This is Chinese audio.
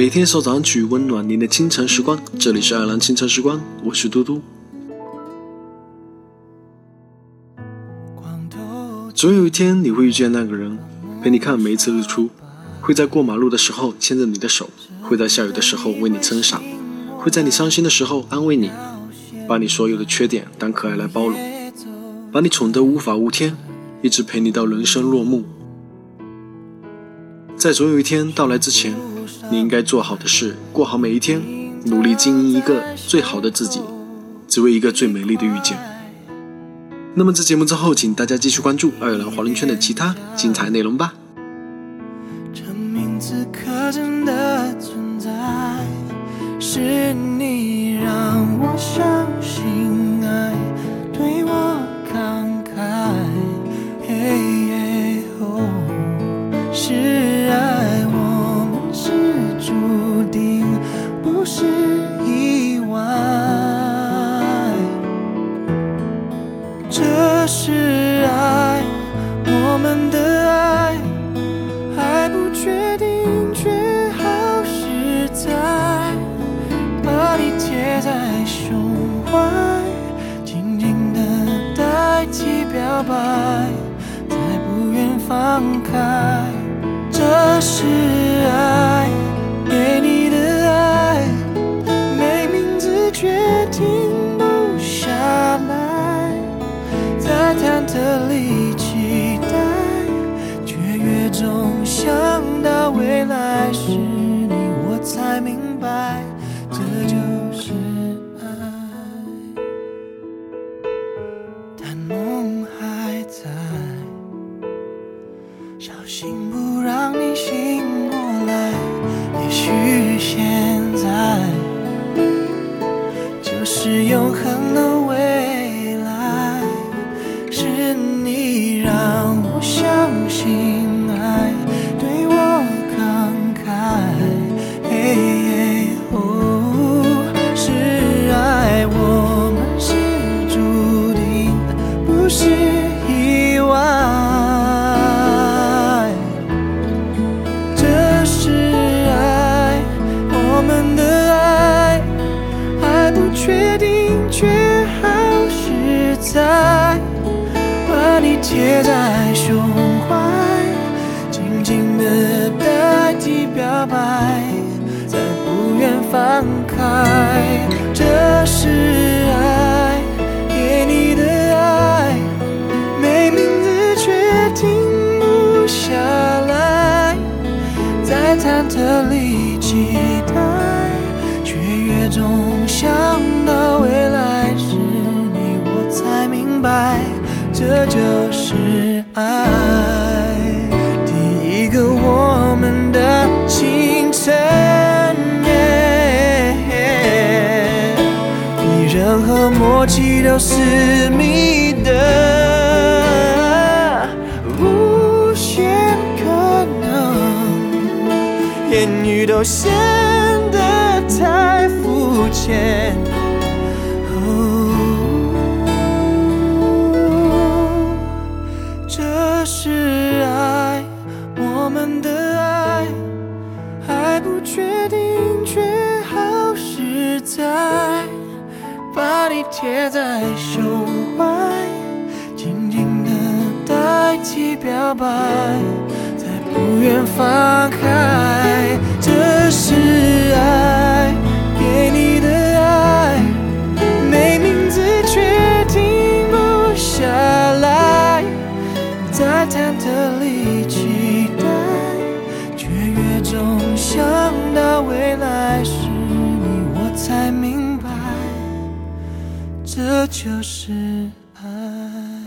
每天首早曲温暖您的清晨时光，这里是爱尔兰清晨时光，我是嘟嘟。总有一天你会遇见那个人，陪你看每一次日出，会在过马路的时候牵着你的手，会在下雨的时候为你撑伞，会在你伤心的时候安慰你，把你所有的缺点当可爱来包容，把你宠得无法无天，一直陪你到人生落幕。在总有一天到来之前，你应该做好的事，过好每一天，努力经营一个最好的自己，只为一个最美丽的遇见。那么，在节目之后，请大家继续关注爱尔兰华人圈的其他精彩内容吧。证明此刻真的存在，是你让我相信爱，对我慷慨。嘿哦，是这是爱，我们的爱还不确定，却好实在。把你贴在胸怀，紧紧的代替表白，再不愿放开。这是爱，忐忑里期待，却越总想到未来是你，我才明白，这就是爱。但梦还在，小心不让你醒过来。也许现在就是永恒的是意外。这是爱，我们的爱还不确定，却好实在。把你贴在胸怀，紧紧的代替表白，再不愿放开。这是在忐忑里期待，却越总想到未来是你，我才明白。这就是爱，第一个我们的清晨，比任何默契都私密的言语都显得太肤浅。哦这是爱，我们的爱还不确定，却好实在。把你贴在胸怀，紧紧的代替表白，再不愿放开。才明白这就是爱。